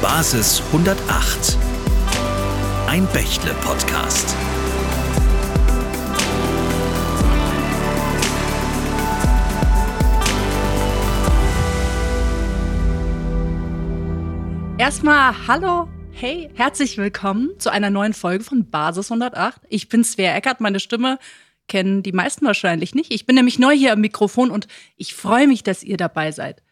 Basis 108. Ein Bächle-Podcast. Erstmal hallo, hey, herzlich willkommen zu einer neuen Folge von Basis 108. Ich bin Svea Eckert, meine Stimme kennen die meisten wahrscheinlich nicht. Ich bin nämlich neu hier am Mikrofon und ich freue mich, dass ihr dabei seid.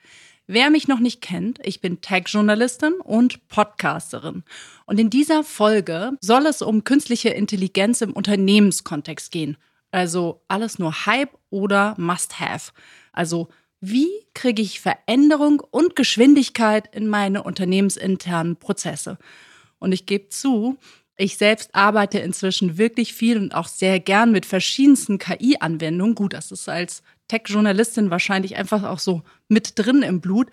Wer mich noch nicht kennt, ich bin Tech-Journalistin und Podcasterin. Und in dieser Folge soll es um künstliche Intelligenz im Unternehmenskontext gehen. Also alles nur Hype oder Must-Have. Also wie kriege ich Veränderung und Geschwindigkeit in meine unternehmensinternen Prozesse? Und ich gebe zu, ich selbst arbeite inzwischen wirklich viel und auch sehr gern mit verschiedensten KI-Anwendungen. Gut, das ist als Tech-Journalistin wahrscheinlich einfach auch so mit drin im Blut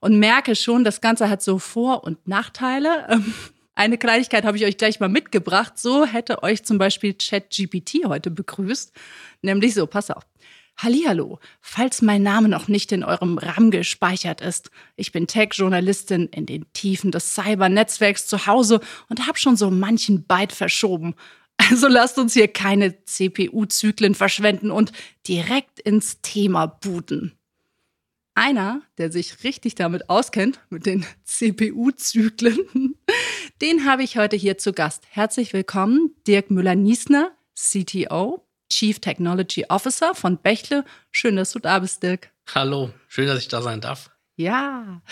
und merke schon, das Ganze hat so Vor- und Nachteile. Ähm, eine Kleinigkeit habe ich euch gleich mal mitgebracht. So hätte euch zum Beispiel ChatGPT heute begrüßt. Nämlich so, pass auf. Hallihallo, falls mein Name noch nicht in eurem RAM gespeichert ist. Ich bin Tech-Journalistin in den Tiefen des Cybernetzwerks zu Hause und habe schon so manchen Byte verschoben. Also lasst uns hier keine CPU-Zyklen verschwenden und direkt ins Thema booten. Einer, der sich richtig damit auskennt, mit den CPU-Zyklen, den habe ich heute hier zu Gast. Herzlich willkommen, Dirk Müller-Niesner, CTO Chief Technology Officer von Bächle. Schön, dass du da bist, Dirk. Hallo, schön, dass ich da sein darf. Ja.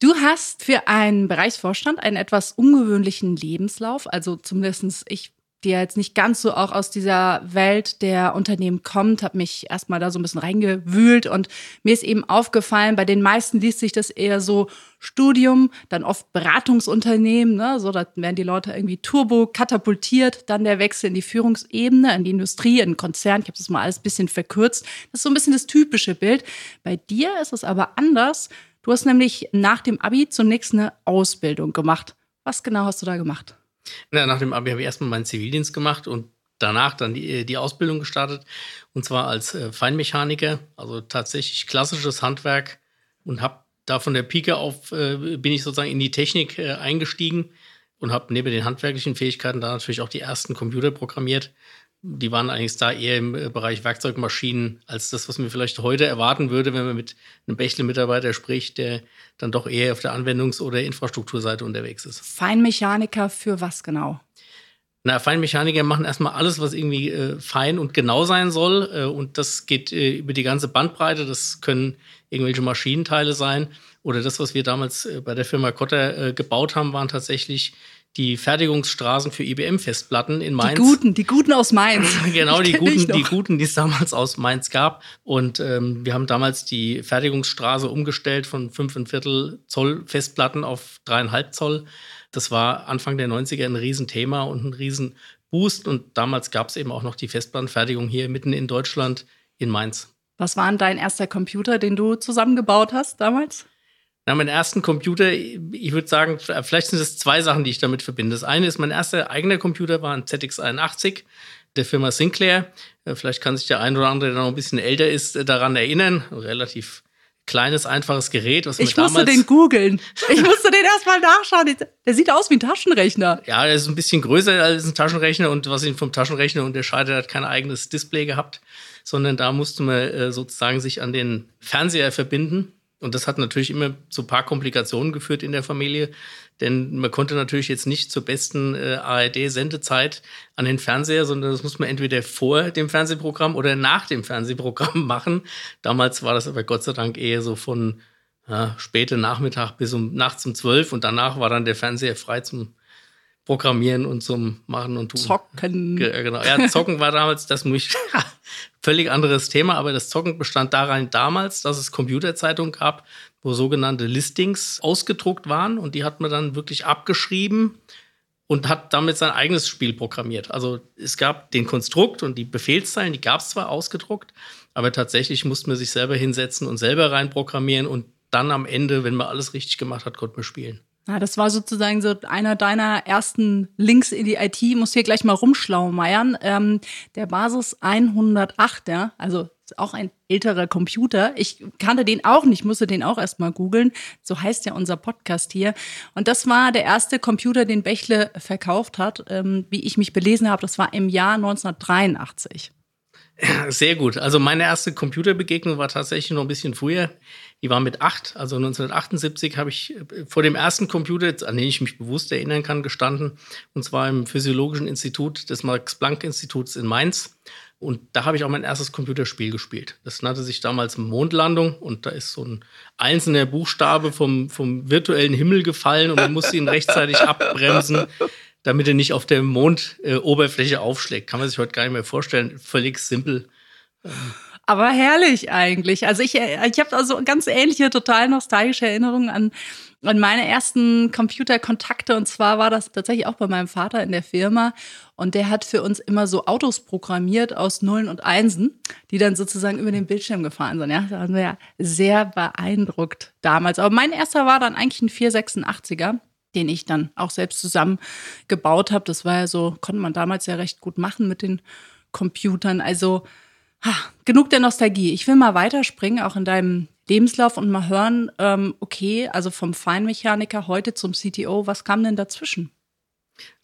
Du hast für einen Bereichsvorstand einen etwas ungewöhnlichen Lebenslauf. Also zumindest ich die ja jetzt nicht ganz so auch aus dieser Welt der Unternehmen kommt, habe mich erstmal da so ein bisschen reingewühlt und mir ist eben aufgefallen, bei den meisten liest sich das eher so Studium, dann oft Beratungsunternehmen, ne? so da werden die Leute irgendwie turbo katapultiert, dann der Wechsel in die Führungsebene, in die Industrie, in den Konzern, ich habe das mal alles ein bisschen verkürzt. Das ist so ein bisschen das typische Bild. Bei dir ist es aber anders. Du hast nämlich nach dem Abi zunächst eine Ausbildung gemacht. Was genau hast du da gemacht? Na, nach dem Abi habe ich erstmal meinen Zivildienst gemacht und danach dann die, äh, die Ausbildung gestartet. Und zwar als äh, Feinmechaniker, also tatsächlich klassisches Handwerk und habe da von der Pike auf äh, bin ich sozusagen in die Technik äh, eingestiegen und habe neben den handwerklichen Fähigkeiten da natürlich auch die ersten Computer programmiert die waren eigentlich da eher im äh, Bereich Werkzeugmaschinen als das, was man vielleicht heute erwarten würde, wenn man mit einem Bechtle-Mitarbeiter spricht, der dann doch eher auf der Anwendungs- oder Infrastrukturseite unterwegs ist. Feinmechaniker für was genau? Na, Feinmechaniker machen erstmal alles, was irgendwie äh, fein und genau sein soll. Äh, und das geht äh, über die ganze Bandbreite. Das können irgendwelche Maschinenteile sein. Oder das, was wir damals äh, bei der Firma Kotter äh, gebaut haben, waren tatsächlich die Fertigungsstraßen für IBM-Festplatten in Mainz. Die guten, die guten aus Mainz. genau, die guten, die guten, die es damals aus Mainz gab. Und ähm, wir haben damals die Fertigungsstraße umgestellt von 5,25 Zoll Festplatten auf 3,5 Zoll. Das war Anfang der 90er ein Riesenthema und ein Riesenboost. Und damals gab es eben auch noch die Festplattenfertigung hier mitten in Deutschland in Mainz. Was war denn dein erster Computer, den du zusammengebaut hast damals? Na, mein ersten Computer, ich würde sagen, vielleicht sind es zwei Sachen, die ich damit verbinde. Das eine ist, mein erster eigener Computer war ein ZX81 der Firma Sinclair. Äh, vielleicht kann sich der ein oder andere, der noch ein bisschen älter ist, äh, daran erinnern. Relativ kleines, einfaches Gerät. Was ich musste den googeln. Ich musste den erstmal nachschauen. Der sieht aus wie ein Taschenrechner. Ja, der ist ein bisschen größer als ein Taschenrechner und was ihn vom Taschenrechner unterscheidet, hat kein eigenes Display gehabt, sondern da musste man äh, sozusagen sich an den Fernseher verbinden und das hat natürlich immer zu paar Komplikationen geführt in der Familie, denn man konnte natürlich jetzt nicht zur besten äh, ARD-Sendezeit an den Fernseher, sondern das muss man entweder vor dem Fernsehprogramm oder nach dem Fernsehprogramm machen. Damals war das aber Gott sei Dank eher so von ja, späte Nachmittag bis um nachts um zwölf und danach war dann der Fernseher frei zum Programmieren und zum Machen und Tun. Zocken. Genau. Ja, Zocken war damals das mich völlig anderes Thema, aber das Zocken bestand daran damals, dass es Computerzeitungen gab, wo sogenannte Listings ausgedruckt waren und die hat man dann wirklich abgeschrieben und hat damit sein eigenes Spiel programmiert. Also es gab den Konstrukt und die Befehlszeilen, die gab es zwar ausgedruckt, aber tatsächlich musste man sich selber hinsetzen und selber reinprogrammieren und dann am Ende, wenn man alles richtig gemacht hat, konnte man spielen. Ja, das war sozusagen so einer deiner ersten Links in die IT. Muss hier gleich mal rumschlaumeiern. Ähm, der Basis 108, ja, also auch ein älterer Computer. Ich kannte den auch nicht, musste den auch erstmal googeln. So heißt ja unser Podcast hier. Und das war der erste Computer, den Bächle verkauft hat. Ähm, wie ich mich belesen habe, das war im Jahr 1983. Sehr gut. Also meine erste Computerbegegnung war tatsächlich noch ein bisschen früher. Die war mit acht. Also 1978 habe ich äh, vor dem ersten Computer, an den ich mich bewusst erinnern kann, gestanden. Und zwar im Physiologischen Institut des Max-Planck-Instituts in Mainz. Und da habe ich auch mein erstes Computerspiel gespielt. Das nannte sich damals Mondlandung und da ist so ein einzelner Buchstabe vom, vom virtuellen Himmel gefallen und man musste ihn rechtzeitig abbremsen, damit er nicht auf der Mondoberfläche äh, aufschlägt. Kann man sich heute gar nicht mehr vorstellen. Völlig simpel. Aber herrlich eigentlich. Also ich, ich habe also ganz ähnliche, total nostalgische Erinnerungen an, an meine ersten Computerkontakte. Und zwar war das tatsächlich auch bei meinem Vater in der Firma. Und der hat für uns immer so Autos programmiert aus Nullen und Einsen, die dann sozusagen über den Bildschirm gefahren sind. Ja, da waren wir ja sehr beeindruckt damals. Aber mein erster war dann eigentlich ein 486er den ich dann auch selbst zusammengebaut habe. Das war ja so, konnte man damals ja recht gut machen mit den Computern. Also ha, genug der Nostalgie. Ich will mal weiterspringen, auch in deinem Lebenslauf und mal hören, ähm, okay, also vom Feinmechaniker heute zum CTO, was kam denn dazwischen?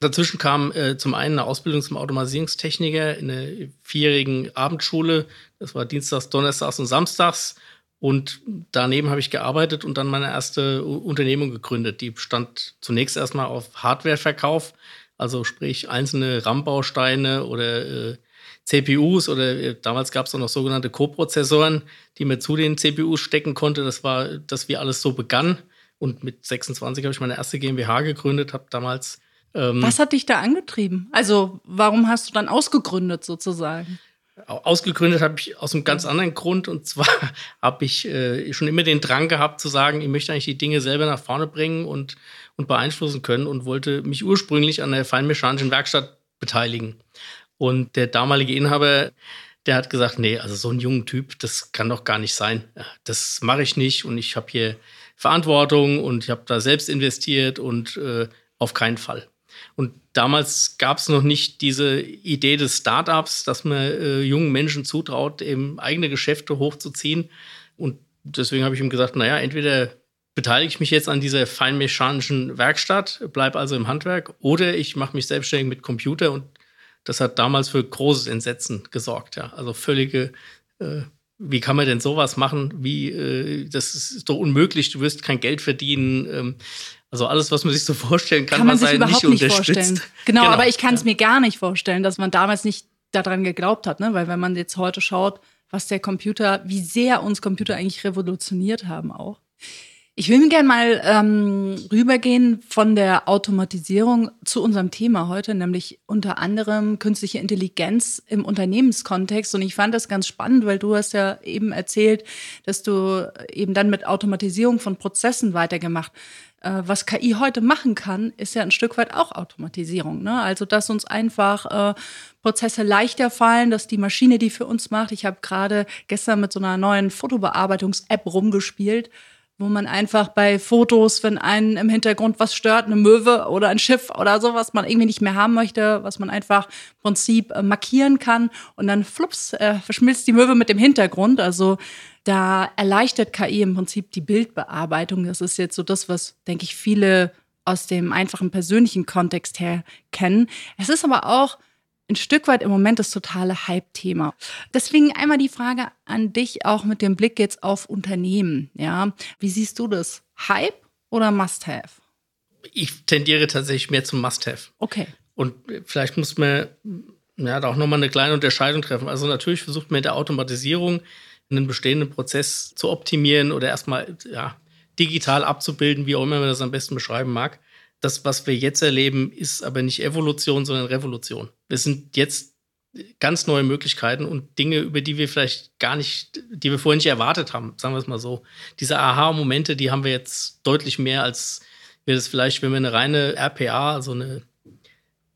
Dazwischen kam äh, zum einen eine Ausbildung zum Automatisierungstechniker in einer vierjährigen Abendschule. Das war Dienstags, Donnerstags und Samstags. Und daneben habe ich gearbeitet und dann meine erste Unternehmung gegründet. Die stand zunächst erstmal auf Hardwareverkauf, also sprich einzelne RAM-Bausteine oder äh, CPUs oder äh, damals gab es auch noch sogenannte Co-Prozessoren, die man zu den CPUs stecken konnte. Das war, dass wie alles so begann. Und mit 26 habe ich meine erste GmbH gegründet, habe damals. Ähm, Was hat dich da angetrieben? Also, warum hast du dann ausgegründet sozusagen? Ausgegründet habe ich aus einem ganz anderen Grund. Und zwar habe ich äh, schon immer den Drang gehabt zu sagen, ich möchte eigentlich die Dinge selber nach vorne bringen und, und beeinflussen können und wollte mich ursprünglich an der feinmechanischen Werkstatt beteiligen. Und der damalige Inhaber, der hat gesagt, nee, also so ein junger Typ, das kann doch gar nicht sein. Das mache ich nicht und ich habe hier Verantwortung und ich habe da selbst investiert und äh, auf keinen Fall. Und damals gab es noch nicht diese Idee des Startups, dass man äh, jungen Menschen zutraut, eben eigene Geschäfte hochzuziehen. Und deswegen habe ich ihm gesagt, naja, entweder beteilige ich mich jetzt an dieser feinmechanischen Werkstatt, bleibe also im Handwerk, oder ich mache mich selbstständig mit Computer. Und das hat damals für großes Entsetzen gesorgt. Ja. Also völlige, äh, wie kann man denn sowas machen? Wie, äh, das ist doch unmöglich, du wirst kein Geld verdienen. Ähm, also alles, was man sich so vorstellen kann, kann man sich überhaupt nicht, nicht vorstellen. Genau, genau, aber ich kann es ja. mir gar nicht vorstellen, dass man damals nicht daran geglaubt hat, ne? Weil wenn man jetzt heute schaut, was der Computer, wie sehr uns Computer eigentlich revolutioniert haben auch. Ich will mir gerne mal ähm, rübergehen von der Automatisierung zu unserem Thema heute, nämlich unter anderem künstliche Intelligenz im Unternehmenskontext. Und ich fand das ganz spannend, weil du hast ja eben erzählt, dass du eben dann mit Automatisierung von Prozessen weitergemacht äh, was KI heute machen kann, ist ja ein Stück weit auch Automatisierung. Ne? Also, dass uns einfach äh, Prozesse leichter fallen, dass die Maschine die für uns macht. Ich habe gerade gestern mit so einer neuen Fotobearbeitungs-App rumgespielt, wo man einfach bei Fotos, wenn einen im Hintergrund was stört, eine Möwe oder ein Schiff oder so, was man irgendwie nicht mehr haben möchte, was man einfach im Prinzip äh, markieren kann und dann flups, äh, verschmilzt die Möwe mit dem Hintergrund. Also da erleichtert KI im Prinzip die Bildbearbeitung. Das ist jetzt so das, was, denke ich, viele aus dem einfachen persönlichen Kontext her kennen. Es ist aber auch ein Stück weit im Moment das totale Hype-Thema. Deswegen einmal die Frage an dich, auch mit dem Blick jetzt auf Unternehmen. Ja, wie siehst du das? Hype oder Must-Have? Ich tendiere tatsächlich mehr zum Must-Have. Okay. Und vielleicht muss man ja, da auch nochmal eine kleine Unterscheidung treffen. Also natürlich versucht man mit der Automatisierung einen bestehenden Prozess zu optimieren oder erstmal ja, digital abzubilden, wie auch immer man das am besten beschreiben mag. Das, was wir jetzt erleben, ist aber nicht Evolution, sondern Revolution. Wir sind jetzt ganz neue Möglichkeiten und Dinge, über die wir vielleicht gar nicht, die wir vorher nicht erwartet haben, sagen wir es mal so. Diese Aha-Momente, die haben wir jetzt deutlich mehr, als wir das vielleicht, wenn wir eine reine RPA, also eine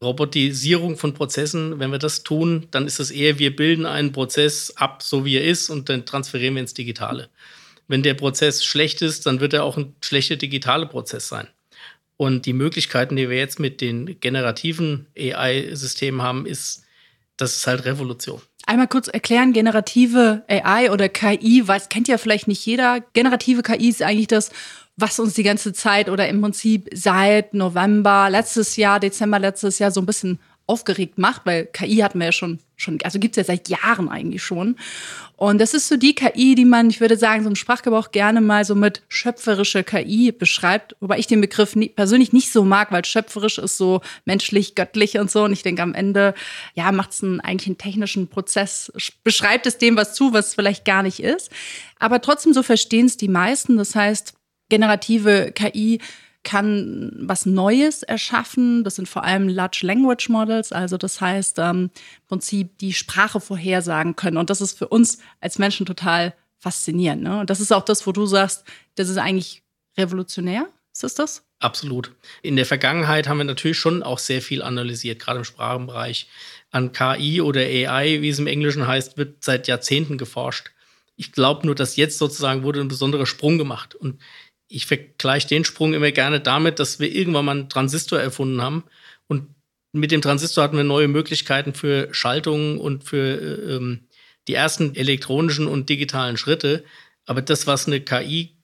Robotisierung von Prozessen, wenn wir das tun, dann ist es eher, wir bilden einen Prozess ab, so wie er ist, und dann transferieren wir ins Digitale. Wenn der Prozess schlecht ist, dann wird er auch ein schlechter digitaler Prozess sein. Und die Möglichkeiten, die wir jetzt mit den generativen AI-Systemen haben, ist, das ist halt Revolution. Einmal kurz erklären, generative AI oder KI, weiß, kennt ja vielleicht nicht jeder. Generative KI ist eigentlich das, was uns die ganze Zeit oder im Prinzip seit November letztes Jahr, Dezember letztes Jahr so ein bisschen aufgeregt macht, weil KI hatten wir ja schon, schon also gibt's ja seit Jahren eigentlich schon. Und das ist so die KI, die man, ich würde sagen, so im Sprachgebrauch gerne mal so mit schöpferischer KI beschreibt, wobei ich den Begriff nie, persönlich nicht so mag, weil schöpferisch ist so menschlich, göttlich und so. Und ich denke, am Ende, ja, macht es eigentlich einen technischen Prozess, beschreibt es dem was zu, was es vielleicht gar nicht ist. Aber trotzdem so verstehen es die meisten. Das heißt, generative KI kann was Neues erschaffen. Das sind vor allem Large Language Models, also das heißt ähm, im Prinzip die Sprache vorhersagen können. Und das ist für uns als Menschen total faszinierend. Ne? Und das ist auch das, wo du sagst, das ist eigentlich revolutionär. Ist das das? Absolut. In der Vergangenheit haben wir natürlich schon auch sehr viel analysiert, gerade im Sprachenbereich. An KI oder AI, wie es im Englischen heißt, wird seit Jahrzehnten geforscht. Ich glaube nur, dass jetzt sozusagen wurde ein besonderer Sprung gemacht. Und ich vergleiche den Sprung immer gerne damit, dass wir irgendwann mal einen Transistor erfunden haben und mit dem Transistor hatten wir neue Möglichkeiten für Schaltungen und für äh, ähm, die ersten elektronischen und digitalen Schritte. Aber das, was eine KI,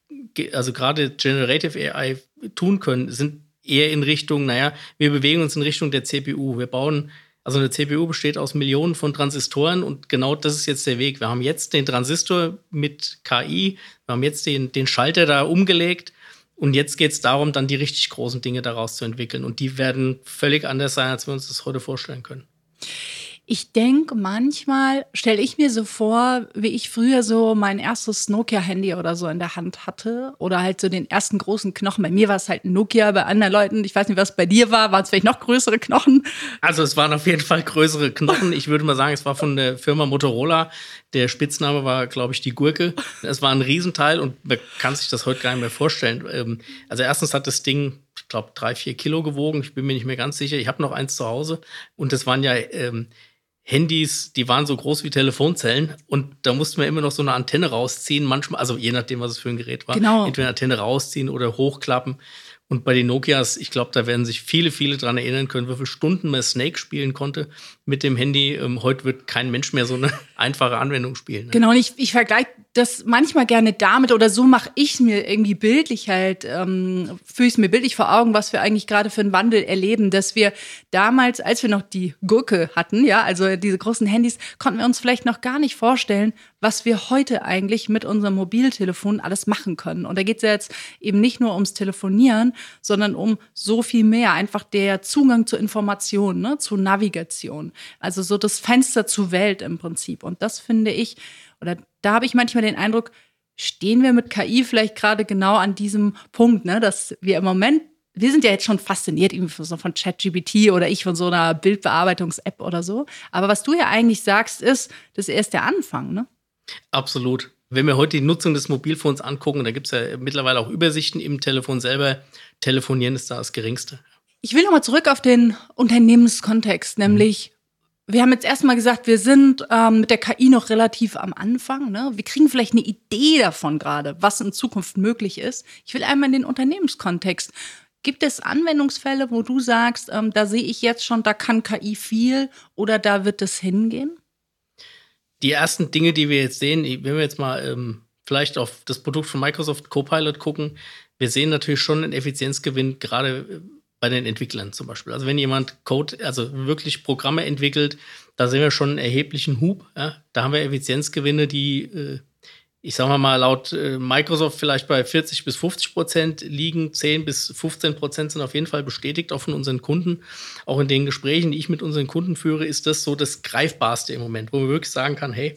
also gerade Generative AI tun können, sind eher in Richtung, naja, wir bewegen uns in Richtung der CPU. Wir bauen also eine CPU besteht aus Millionen von Transistoren und genau das ist jetzt der Weg. Wir haben jetzt den Transistor mit KI, wir haben jetzt den, den Schalter da umgelegt und jetzt geht es darum, dann die richtig großen Dinge daraus zu entwickeln. Und die werden völlig anders sein, als wir uns das heute vorstellen können. Ich denke, manchmal stelle ich mir so vor, wie ich früher so mein erstes Nokia-Handy oder so in der Hand hatte. Oder halt so den ersten großen Knochen. Bei mir war es halt Nokia, bei anderen Leuten, ich weiß nicht, was bei dir war, waren es vielleicht noch größere Knochen? Also es waren auf jeden Fall größere Knochen. Ich würde mal sagen, es war von der Firma Motorola. Der Spitzname war, glaube ich, die Gurke. Es war ein Riesenteil und man kann sich das heute gar nicht mehr vorstellen. Ähm, also erstens hat das Ding ich glaube, drei, vier Kilo gewogen. Ich bin mir nicht mehr ganz sicher. Ich habe noch eins zu Hause. Und das waren ja ähm, Handys, die waren so groß wie Telefonzellen und da mussten wir immer noch so eine Antenne rausziehen, manchmal, also je nachdem, was es für ein Gerät war, genau. entweder eine Antenne rausziehen oder hochklappen. Und bei den Nokias, ich glaube, da werden sich viele, viele dran erinnern können, wie viele Stunden man Snake spielen konnte mit dem Handy. Ähm, heute wird kein Mensch mehr so eine einfache Anwendung spielen. Ne? Genau, und ich, ich vergleiche das manchmal gerne damit oder so mache ich mir irgendwie bildlich halt, ähm, fühle ich es mir bildlich vor Augen, was wir eigentlich gerade für einen Wandel erleben, dass wir damals, als wir noch die Gurke hatten, ja, also diese großen Handys, konnten wir uns vielleicht noch gar nicht vorstellen, was wir heute eigentlich mit unserem Mobiltelefon alles machen können. Und da geht es ja jetzt eben nicht nur ums Telefonieren, sondern um so viel mehr, einfach der Zugang zu Informationen, ne, zu Navigation. Also so das Fenster zur Welt im Prinzip. Und das finde ich, oder da habe ich manchmal den Eindruck, stehen wir mit KI vielleicht gerade genau an diesem Punkt, ne, dass wir im Moment wir sind ja jetzt schon fasziniert irgendwie von ChatGPT oder ich von so einer Bildbearbeitungs-App oder so. Aber was du ja eigentlich sagst, ist, das ist erst der Anfang, ne? Absolut. Wenn wir heute die Nutzung des Mobilfons angucken, da gibt es ja mittlerweile auch Übersichten im Telefon selber, telefonieren ist da das Geringste. Ich will nochmal zurück auf den Unternehmenskontext, nämlich wir haben jetzt erstmal gesagt, wir sind ähm, mit der KI noch relativ am Anfang. Ne? Wir kriegen vielleicht eine Idee davon gerade, was in Zukunft möglich ist. Ich will einmal in den Unternehmenskontext. Gibt es Anwendungsfälle, wo du sagst, ähm, da sehe ich jetzt schon, da kann KI viel oder da wird es hingehen? Die ersten Dinge, die wir jetzt sehen, wenn wir jetzt mal ähm, vielleicht auf das Produkt von Microsoft Copilot gucken, wir sehen natürlich schon einen Effizienzgewinn, gerade äh, bei den Entwicklern zum Beispiel. Also wenn jemand Code, also wirklich Programme entwickelt, da sehen wir schon einen erheblichen Hub. Ja? Da haben wir Effizienzgewinne, die, äh, ich sage mal, laut äh, Microsoft vielleicht bei 40 bis 50 Prozent liegen. 10 bis 15 Prozent sind auf jeden Fall bestätigt, auch von unseren Kunden. Auch in den Gesprächen, die ich mit unseren Kunden führe, ist das so das Greifbarste im Moment, wo man wirklich sagen kann, hey,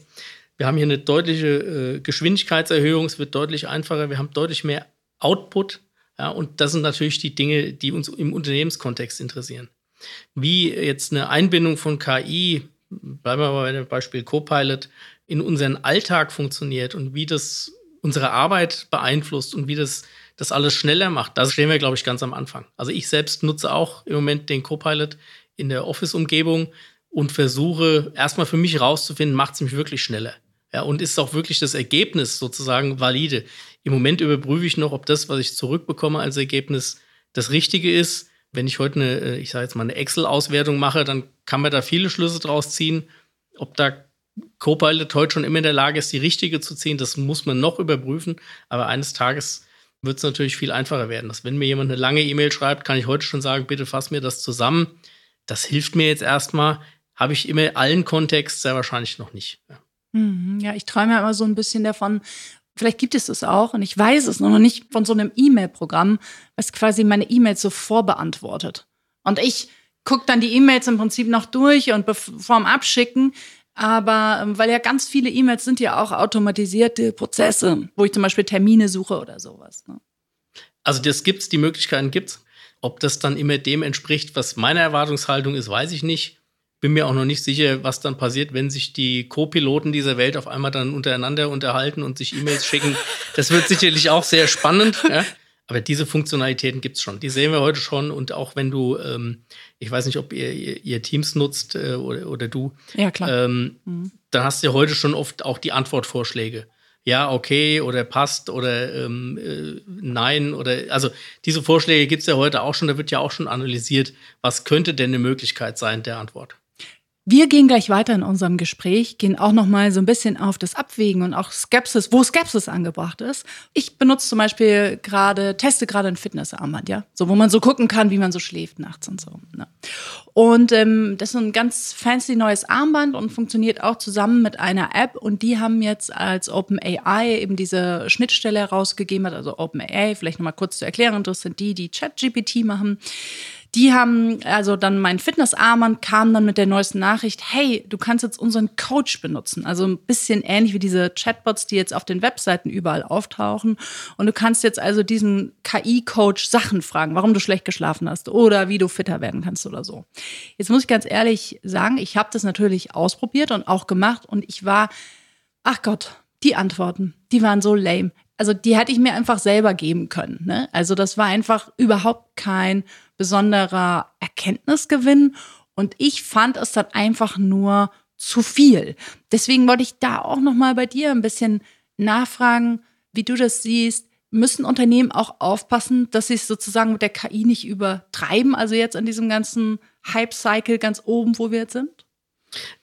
wir haben hier eine deutliche äh, Geschwindigkeitserhöhung, es wird deutlich einfacher, wir haben deutlich mehr Output ja, und das sind natürlich die Dinge, die uns im Unternehmenskontext interessieren. Wie jetzt eine Einbindung von KI, bleiben wir mal bei dem Beispiel Copilot, in unseren Alltag funktioniert und wie das unsere Arbeit beeinflusst und wie das das alles schneller macht, da stehen wir, glaube ich, ganz am Anfang. Also ich selbst nutze auch im Moment den Copilot in der Office-Umgebung und versuche erstmal für mich rauszufinden, macht es mich wirklich schneller. Ja, und ist auch wirklich das Ergebnis sozusagen valide. Im Moment überprüfe ich noch, ob das, was ich zurückbekomme als Ergebnis, das Richtige ist. Wenn ich heute eine, äh, ich sage jetzt mal eine Excel-Auswertung mache, dann kann man da viele Schlüsse draus ziehen, ob da Copilot heute schon immer in der Lage ist, die richtige zu ziehen. Das muss man noch überprüfen. Aber eines Tages wird es natürlich viel einfacher werden. Dass wenn mir jemand eine lange E-Mail schreibt, kann ich heute schon sagen, bitte fass mir das zusammen. Das hilft mir jetzt erstmal. Habe ich immer allen Kontext sehr wahrscheinlich noch nicht. Ja, mhm, ich träume ja immer so ein bisschen davon, vielleicht gibt es das auch und ich weiß es noch nicht von so einem E-Mail-Programm, was quasi meine E-Mails so vorbeantwortet. Und ich gucke dann die E-Mails im Prinzip noch durch und vorm Abschicken. Aber ähm, weil ja ganz viele E-Mails sind ja auch automatisierte Prozesse, wo ich zum Beispiel Termine suche oder sowas. Ne? Also das gibt's, die Möglichkeiten gibt's. Ob das dann immer dem entspricht, was meine Erwartungshaltung ist, weiß ich nicht. Bin mir auch noch nicht sicher, was dann passiert, wenn sich die Co-Piloten dieser Welt auf einmal dann untereinander unterhalten und sich E-Mails schicken. Das wird sicherlich auch sehr spannend. Ja? Aber diese Funktionalitäten gibt's schon. Die sehen wir heute schon. Und auch wenn du, ähm, ich weiß nicht, ob ihr, ihr, ihr Teams nutzt äh, oder, oder du, ja, klar. Ähm, mhm. dann hast du ja heute schon oft auch die Antwortvorschläge. Ja, okay, oder passt oder ähm, äh, nein, oder also diese Vorschläge gibt's ja heute auch schon, da wird ja auch schon analysiert, was könnte denn eine Möglichkeit sein der Antwort. Wir gehen gleich weiter in unserem Gespräch, gehen auch noch mal so ein bisschen auf das Abwägen und auch Skepsis, wo Skepsis angebracht ist. Ich benutze zum Beispiel gerade, teste gerade ein Fitnessarmband, ja, so wo man so gucken kann, wie man so schläft nachts und so. Ne? Und ähm, das ist ein ganz fancy neues Armband und funktioniert auch zusammen mit einer App. Und die haben jetzt als OpenAI eben diese Schnittstelle herausgegeben, also OpenAI, vielleicht noch mal kurz zu erklären, das sind die, die ChatGPT machen die haben, also dann mein Fitnessarmband kam dann mit der neuesten Nachricht, hey, du kannst jetzt unseren Coach benutzen. Also ein bisschen ähnlich wie diese Chatbots, die jetzt auf den Webseiten überall auftauchen. Und du kannst jetzt also diesen KI-Coach Sachen fragen, warum du schlecht geschlafen hast oder wie du fitter werden kannst oder so. Jetzt muss ich ganz ehrlich sagen, ich habe das natürlich ausprobiert und auch gemacht und ich war, ach Gott, die Antworten, die waren so lame. Also die hätte ich mir einfach selber geben können. Ne? Also das war einfach überhaupt kein besonderer Erkenntnisgewinn. Und ich fand es dann einfach nur zu viel. Deswegen wollte ich da auch noch mal bei dir ein bisschen nachfragen, wie du das siehst. Müssen Unternehmen auch aufpassen, dass sie es sozusagen mit der KI nicht übertreiben? Also jetzt in diesem ganzen Hype-Cycle ganz oben, wo wir jetzt sind?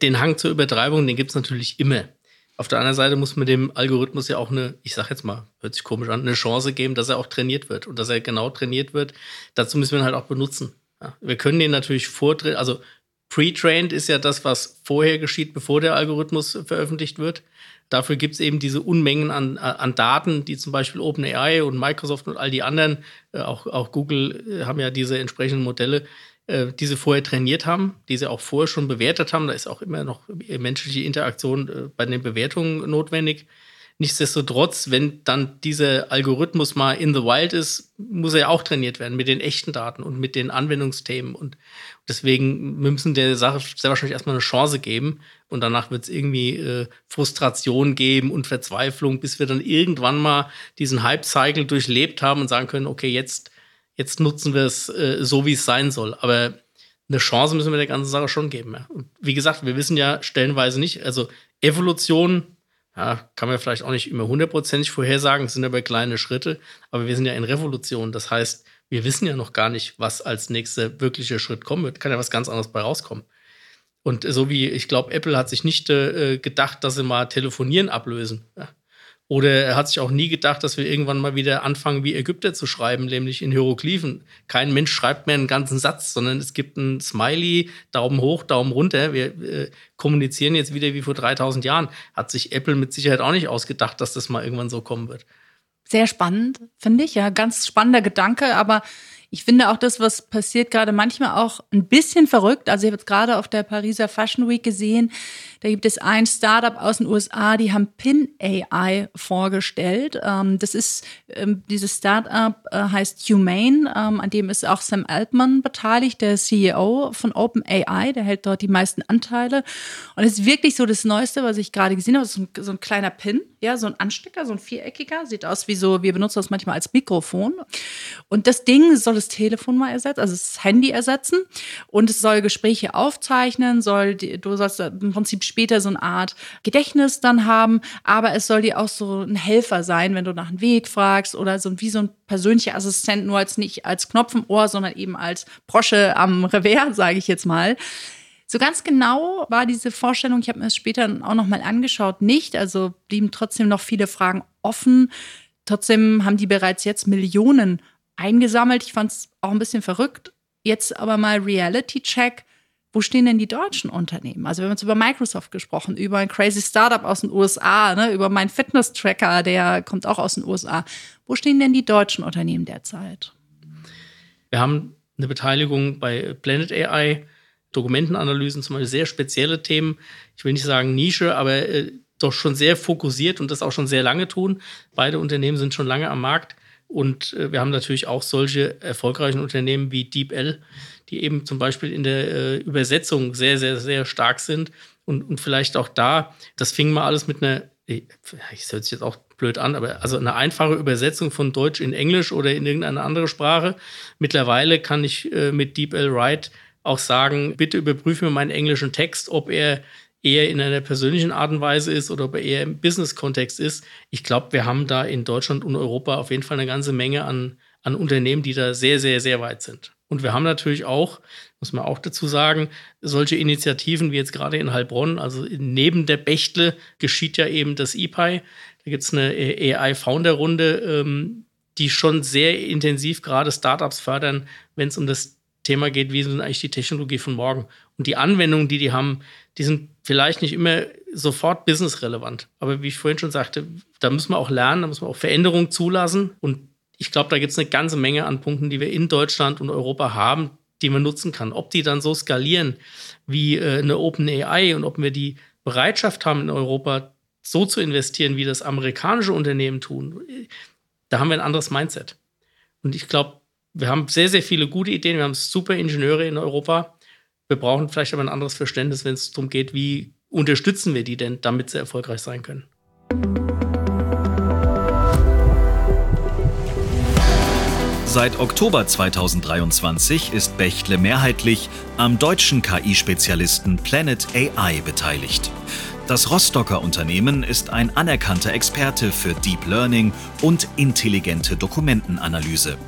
Den Hang zur Übertreibung, den gibt es natürlich immer. Auf der anderen Seite muss man dem Algorithmus ja auch eine, ich sag jetzt mal, hört sich komisch an, eine Chance geben, dass er auch trainiert wird und dass er genau trainiert wird. Dazu müssen wir ihn halt auch benutzen. Ja, wir können den natürlich vortrainieren, also pre-trained ist ja das, was vorher geschieht, bevor der Algorithmus veröffentlicht wird. Dafür gibt es eben diese Unmengen an, an Daten, die zum Beispiel OpenAI und Microsoft und all die anderen, äh, auch, auch Google äh, haben ja diese entsprechenden Modelle, äh, die sie vorher trainiert haben, die sie auch vorher schon bewertet haben. Da ist auch immer noch menschliche Interaktion äh, bei den Bewertungen notwendig. Nichtsdestotrotz, wenn dann dieser Algorithmus mal in the wild ist, muss er ja auch trainiert werden mit den echten Daten und mit den Anwendungsthemen. Und deswegen müssen der Sache sehr wahrscheinlich erstmal eine Chance geben. Und danach wird es irgendwie äh, Frustration geben und Verzweiflung, bis wir dann irgendwann mal diesen Hype-Cycle durchlebt haben und sagen können, okay, jetzt jetzt nutzen wir es äh, so, wie es sein soll. Aber eine Chance müssen wir der ganzen Sache schon geben. Ja. Und wie gesagt, wir wissen ja stellenweise nicht, also Evolution, ja, kann man vielleicht auch nicht immer hundertprozentig vorhersagen, sind aber kleine Schritte, aber wir sind ja in Revolution. Das heißt, wir wissen ja noch gar nicht, was als nächster wirklicher Schritt kommen wird. Kann ja was ganz anderes bei rauskommen. Und so wie, ich glaube, Apple hat sich nicht äh, gedacht, dass sie mal Telefonieren ablösen. Ja. Oder er hat sich auch nie gedacht, dass wir irgendwann mal wieder anfangen, wie Ägypter zu schreiben, nämlich in Hieroglyphen. Kein Mensch schreibt mehr einen ganzen Satz, sondern es gibt ein Smiley, Daumen hoch, Daumen runter. Wir äh, kommunizieren jetzt wieder wie vor 3000 Jahren. Hat sich Apple mit Sicherheit auch nicht ausgedacht, dass das mal irgendwann so kommen wird. Sehr spannend, finde ich. Ja, ganz spannender Gedanke, aber ich finde auch das, was passiert, gerade manchmal auch ein bisschen verrückt. Also ich habe jetzt gerade auf der Pariser Fashion Week gesehen, da gibt es ein Startup aus den USA, die haben Pin AI vorgestellt. Ähm, das ist, ähm, dieses Startup äh, heißt Humane, ähm, an dem ist auch Sam Altman beteiligt, der CEO von OpenAI, der hält dort die meisten Anteile. Und es ist wirklich so das Neueste, was ich gerade gesehen habe, so ein, so ein kleiner Pin, ja, so ein Anstecker, so ein viereckiger, sieht aus wie so, wir benutzen das manchmal als Mikrofon. Und das Ding soll das Telefon mal ersetzen, also das Handy ersetzen und es soll Gespräche aufzeichnen, soll, du sollst im Prinzip später so eine Art Gedächtnis dann haben, aber es soll dir auch so ein Helfer sein, wenn du nach einem Weg fragst oder so wie so ein persönlicher Assistent, nur als nicht als Knopf im Ohr, sondern eben als Brosche am Revers, sage ich jetzt mal. So ganz genau war diese Vorstellung, ich habe mir das später auch nochmal angeschaut, nicht. Also blieben trotzdem noch viele Fragen offen. Trotzdem haben die bereits jetzt Millionen eingesammelt. Ich fand es auch ein bisschen verrückt. Jetzt aber mal Reality-Check. Wo stehen denn die deutschen Unternehmen? Also wir haben jetzt über Microsoft gesprochen, über ein crazy Startup aus den USA, ne, über meinen Fitness-Tracker, der kommt auch aus den USA. Wo stehen denn die deutschen Unternehmen derzeit? Wir haben eine Beteiligung bei Planet AI, Dokumentenanalysen, zum Beispiel sehr spezielle Themen. Ich will nicht sagen Nische, aber äh, doch schon sehr fokussiert und das auch schon sehr lange tun. Beide Unternehmen sind schon lange am Markt. Und äh, wir haben natürlich auch solche erfolgreichen Unternehmen wie DeepL, die eben zum Beispiel in der äh, Übersetzung sehr, sehr, sehr stark sind. Und, und vielleicht auch da, das fing mal alles mit einer, ich hört sich jetzt auch blöd an, aber also eine einfache Übersetzung von Deutsch in Englisch oder in irgendeine andere Sprache. Mittlerweile kann ich äh, mit DeepL Write auch sagen, bitte überprüfe mir meinen englischen Text, ob er eher in einer persönlichen Art und Weise ist oder ob er eher im Business-Kontext ist. Ich glaube, wir haben da in Deutschland und Europa auf jeden Fall eine ganze Menge an, an Unternehmen, die da sehr, sehr, sehr weit sind. Und wir haben natürlich auch, muss man auch dazu sagen, solche Initiativen wie jetzt gerade in Heilbronn, also neben der Bechtle geschieht ja eben das EPI. Da gibt es eine AI-Founder-Runde, ähm, die schon sehr intensiv gerade Startups fördern, wenn es um das Thema geht, wie denn eigentlich die Technologie von morgen. Und die Anwendungen, die die haben, die sind vielleicht nicht immer sofort businessrelevant. Aber wie ich vorhin schon sagte, da müssen wir auch lernen, da müssen wir auch Veränderungen zulassen. Und ich glaube, da gibt es eine ganze Menge an Punkten, die wir in Deutschland und Europa haben, die man nutzen kann. Ob die dann so skalieren wie äh, eine Open AI und ob wir die Bereitschaft haben, in Europa so zu investieren, wie das amerikanische Unternehmen tun, da haben wir ein anderes Mindset. Und ich glaube, wir haben sehr, sehr viele gute Ideen, wir haben super Ingenieure in Europa. Wir brauchen vielleicht aber ein anderes Verständnis, wenn es darum geht, wie unterstützen wir die denn, damit sie erfolgreich sein können. Seit Oktober 2023 ist Bechtle mehrheitlich am deutschen KI-Spezialisten Planet AI beteiligt. Das Rostocker Unternehmen ist ein anerkannter Experte für Deep Learning und intelligente Dokumentenanalyse.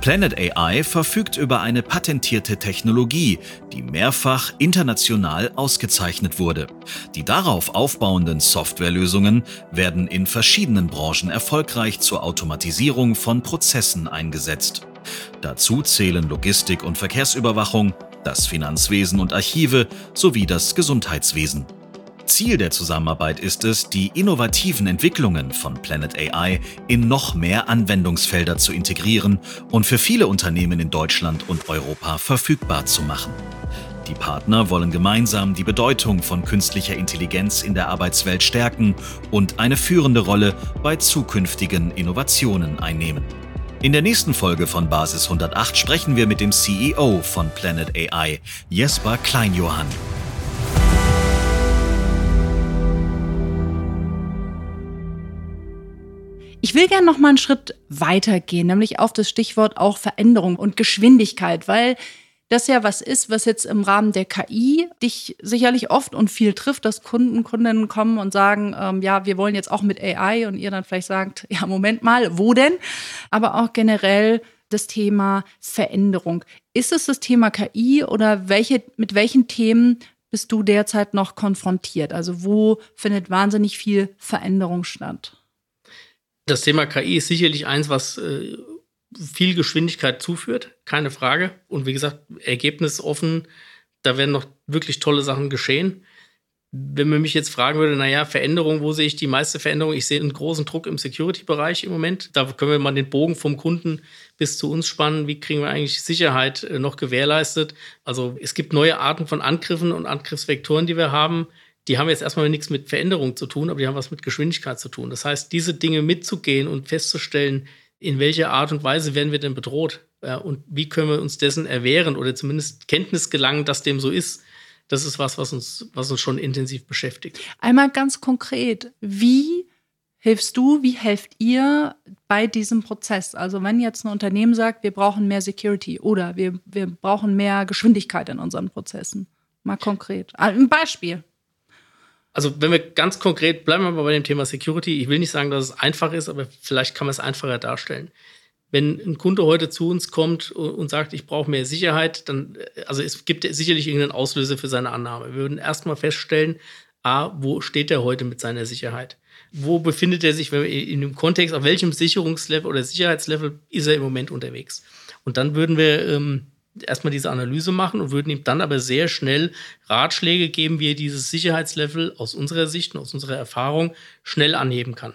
Planet AI verfügt über eine patentierte Technologie, die mehrfach international ausgezeichnet wurde. Die darauf aufbauenden Softwarelösungen werden in verschiedenen Branchen erfolgreich zur Automatisierung von Prozessen eingesetzt. Dazu zählen Logistik und Verkehrsüberwachung, das Finanzwesen und Archive sowie das Gesundheitswesen. Ziel der Zusammenarbeit ist es, die innovativen Entwicklungen von Planet AI in noch mehr Anwendungsfelder zu integrieren und für viele Unternehmen in Deutschland und Europa verfügbar zu machen. Die Partner wollen gemeinsam die Bedeutung von künstlicher Intelligenz in der Arbeitswelt stärken und eine führende Rolle bei zukünftigen Innovationen einnehmen. In der nächsten Folge von Basis 108 sprechen wir mit dem CEO von Planet AI, Jesper Kleinjohann. Ich will gerne noch mal einen Schritt weitergehen, nämlich auf das Stichwort auch Veränderung und Geschwindigkeit, weil das ja was ist, was jetzt im Rahmen der KI dich sicherlich oft und viel trifft, dass Kunden, Kundinnen kommen und sagen, ähm, ja, wir wollen jetzt auch mit AI und ihr dann vielleicht sagt, ja, Moment mal, wo denn? Aber auch generell das Thema Veränderung. Ist es das Thema KI oder welche, mit welchen Themen bist du derzeit noch konfrontiert? Also wo findet wahnsinnig viel Veränderung statt? Das Thema KI ist sicherlich eins, was äh, viel Geschwindigkeit zuführt, keine Frage. Und wie gesagt, ergebnisoffen, da werden noch wirklich tolle Sachen geschehen. Wenn man mich jetzt fragen würde, naja, Veränderung, wo sehe ich die meiste Veränderung? Ich sehe einen großen Druck im Security-Bereich im Moment. Da können wir mal den Bogen vom Kunden bis zu uns spannen. Wie kriegen wir eigentlich Sicherheit äh, noch gewährleistet? Also es gibt neue Arten von Angriffen und Angriffsvektoren, die wir haben die haben jetzt erstmal nichts mit Veränderung zu tun, aber die haben was mit Geschwindigkeit zu tun. Das heißt, diese Dinge mitzugehen und festzustellen, in welcher Art und Weise werden wir denn bedroht und wie können wir uns dessen erwehren oder zumindest Kenntnis gelangen, dass dem so ist, das ist was, was uns, was uns schon intensiv beschäftigt. Einmal ganz konkret, wie hilfst du, wie helft ihr bei diesem Prozess? Also wenn jetzt ein Unternehmen sagt, wir brauchen mehr Security oder wir, wir brauchen mehr Geschwindigkeit in unseren Prozessen. Mal konkret. Ein Beispiel also wenn wir ganz konkret bleiben wir mal bei dem Thema Security, ich will nicht sagen, dass es einfach ist, aber vielleicht kann man es einfacher darstellen. wenn ein Kunde heute zu uns kommt und sagt, ich brauche mehr Sicherheit, dann, also es gibt sicherlich irgendeinen Auslöser für seine Annahme. Wir würden erstmal feststellen, A, wo steht er heute mit seiner Sicherheit? Wo befindet er sich in dem Kontext, auf welchem Sicherungslevel oder Sicherheitslevel ist er im Moment unterwegs? Und dann würden wir ähm, erstmal diese Analyse machen und würden ihm dann aber sehr schnell Ratschläge geben, wie er dieses Sicherheitslevel aus unserer Sicht und aus unserer Erfahrung schnell anheben kann.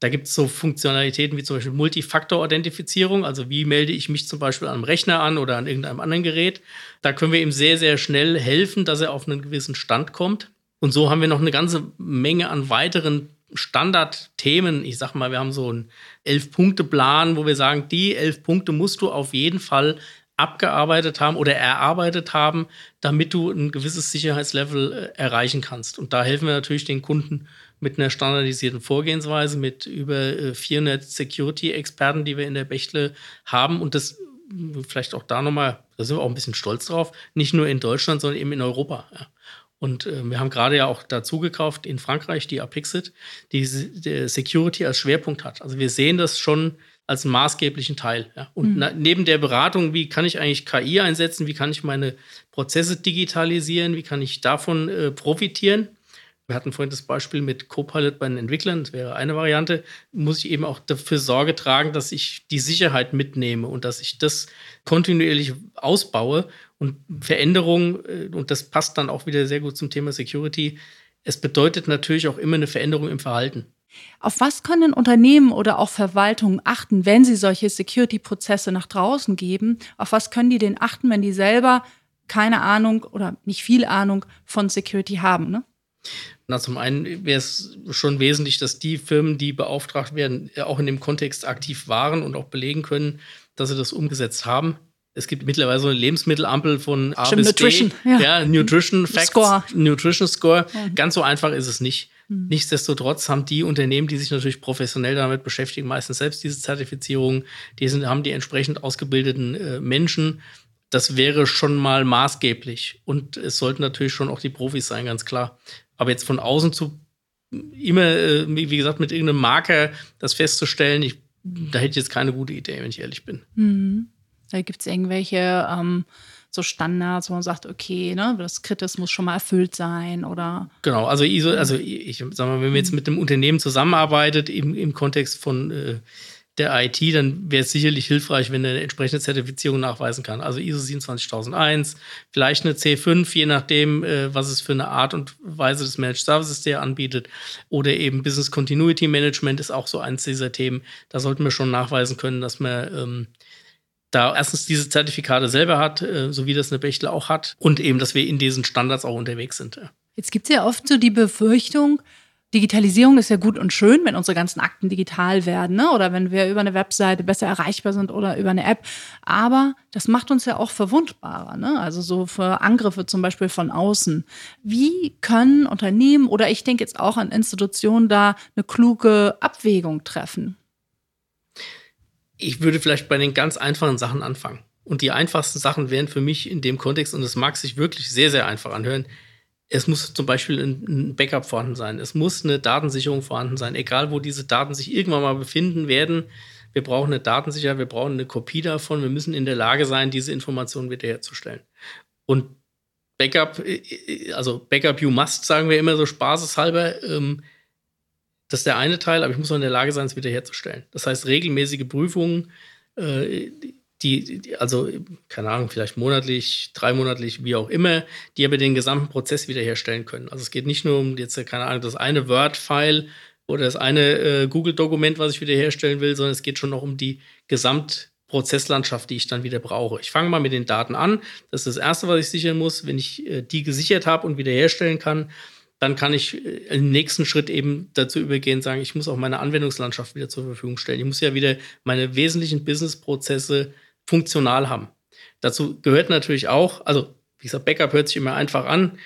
Da gibt es so Funktionalitäten wie zum Beispiel Multifaktor-Authentifizierung, also wie melde ich mich zum Beispiel an einem Rechner an oder an irgendeinem anderen Gerät. Da können wir ihm sehr, sehr schnell helfen, dass er auf einen gewissen Stand kommt. Und so haben wir noch eine ganze Menge an weiteren Standardthemen. Ich sag mal, wir haben so einen Elf-Punkte-Plan, wo wir sagen, die elf Punkte musst du auf jeden Fall abgearbeitet haben oder erarbeitet haben, damit du ein gewisses Sicherheitslevel äh, erreichen kannst. Und da helfen wir natürlich den Kunden mit einer standardisierten Vorgehensweise, mit über 400 äh, Security-Experten, die wir in der Bechtle haben. Und das vielleicht auch da nochmal, da sind wir auch ein bisschen stolz drauf, nicht nur in Deutschland, sondern eben in Europa. Und äh, wir haben gerade ja auch dazu gekauft in Frankreich die Apixit, die Security als Schwerpunkt hat. Also wir sehen das schon als maßgeblichen Teil. Ja. Und mhm. neben der Beratung, wie kann ich eigentlich KI einsetzen, wie kann ich meine Prozesse digitalisieren, wie kann ich davon äh, profitieren. Wir hatten vorhin das Beispiel mit Copilot bei den Entwicklern, das wäre eine Variante, muss ich eben auch dafür Sorge tragen, dass ich die Sicherheit mitnehme und dass ich das kontinuierlich ausbaue und Veränderungen, äh, und das passt dann auch wieder sehr gut zum Thema Security, es bedeutet natürlich auch immer eine Veränderung im Verhalten. Auf was können Unternehmen oder auch Verwaltungen achten, wenn sie solche Security-Prozesse nach draußen geben? Auf was können die denn achten, wenn die selber keine Ahnung oder nicht viel Ahnung von Security haben? Ne? Na, zum einen wäre es schon wesentlich, dass die Firmen, die beauftragt werden, auch in dem Kontext aktiv waren und auch belegen können, dass sie das umgesetzt haben. Es gibt mittlerweile so eine Lebensmittelampel von A Stimmt, bis Nutrition, B. Ja. ja, Nutrition Facts, Score. Nutrition Score. Ja. Ganz so einfach ist es nicht. Mhm. Nichtsdestotrotz haben die Unternehmen, die sich natürlich professionell damit beschäftigen, meistens selbst diese Zertifizierung. Die sind, haben die entsprechend ausgebildeten äh, Menschen. Das wäre schon mal maßgeblich. Und es sollten natürlich schon auch die Profis sein, ganz klar. Aber jetzt von außen zu immer, äh, wie gesagt, mit irgendeinem Marker das festzustellen, ich, da hätte ich jetzt keine gute Idee, wenn ich ehrlich bin. Mhm. Da gibt es irgendwelche ähm, so Standards, wo man sagt, okay, ne, das Kritis muss schon mal erfüllt sein oder. Genau, also ISO, also ich sag mal, wenn man jetzt mit einem Unternehmen zusammenarbeitet im, im Kontext von äh, der IT, dann wäre es sicherlich hilfreich, wenn er eine entsprechende Zertifizierung nachweisen kann. Also ISO 27001, vielleicht eine C5, je nachdem, äh, was es für eine Art und Weise des Managed Services der anbietet. Oder eben Business Continuity Management ist auch so eins dieser Themen. Da sollten wir schon nachweisen können, dass man ähm, da erstens diese Zertifikate selber hat, äh, so wie das eine Bechtle auch hat. Und eben, dass wir in diesen Standards auch unterwegs sind. Jetzt gibt es ja oft so die Befürchtung, Digitalisierung ist ja gut und schön, wenn unsere ganzen Akten digital werden, ne? oder wenn wir über eine Webseite besser erreichbar sind oder über eine App. Aber das macht uns ja auch verwundbarer, ne? also so für Angriffe zum Beispiel von außen. Wie können Unternehmen oder ich denke jetzt auch an Institutionen da eine kluge Abwägung treffen? Ich würde vielleicht bei den ganz einfachen Sachen anfangen. Und die einfachsten Sachen wären für mich in dem Kontext, und es mag sich wirklich sehr, sehr einfach anhören, es muss zum Beispiel ein Backup vorhanden sein. Es muss eine Datensicherung vorhanden sein. Egal, wo diese Daten sich irgendwann mal befinden werden. Wir brauchen eine Datensicherheit, wir brauchen eine Kopie davon. Wir müssen in der Lage sein, diese Informationen wiederherzustellen. Und Backup, äh, äh, also Backup you must, sagen wir immer so spaßeshalber. Ähm, das ist der eine Teil, aber ich muss auch in der Lage sein, es wiederherzustellen. Das heißt, regelmäßige Prüfungen, äh, die, also, keine Ahnung, vielleicht monatlich, dreimonatlich, wie auch immer, die aber den gesamten Prozess wiederherstellen können. Also es geht nicht nur um jetzt, keine Ahnung, das eine Word-File oder das eine äh, Google-Dokument, was ich wiederherstellen will, sondern es geht schon noch um die Gesamtprozesslandschaft, die ich dann wieder brauche. Ich fange mal mit den Daten an. Das ist das Erste, was ich sichern muss. Wenn ich äh, die gesichert habe und wiederherstellen kann, dann kann ich äh, im nächsten Schritt eben dazu übergehen, sagen, ich muss auch meine Anwendungslandschaft wieder zur Verfügung stellen. Ich muss ja wieder meine wesentlichen Business-Prozesse funktional haben. Dazu gehört natürlich auch, also wie gesagt, Backup hört sich immer einfach an.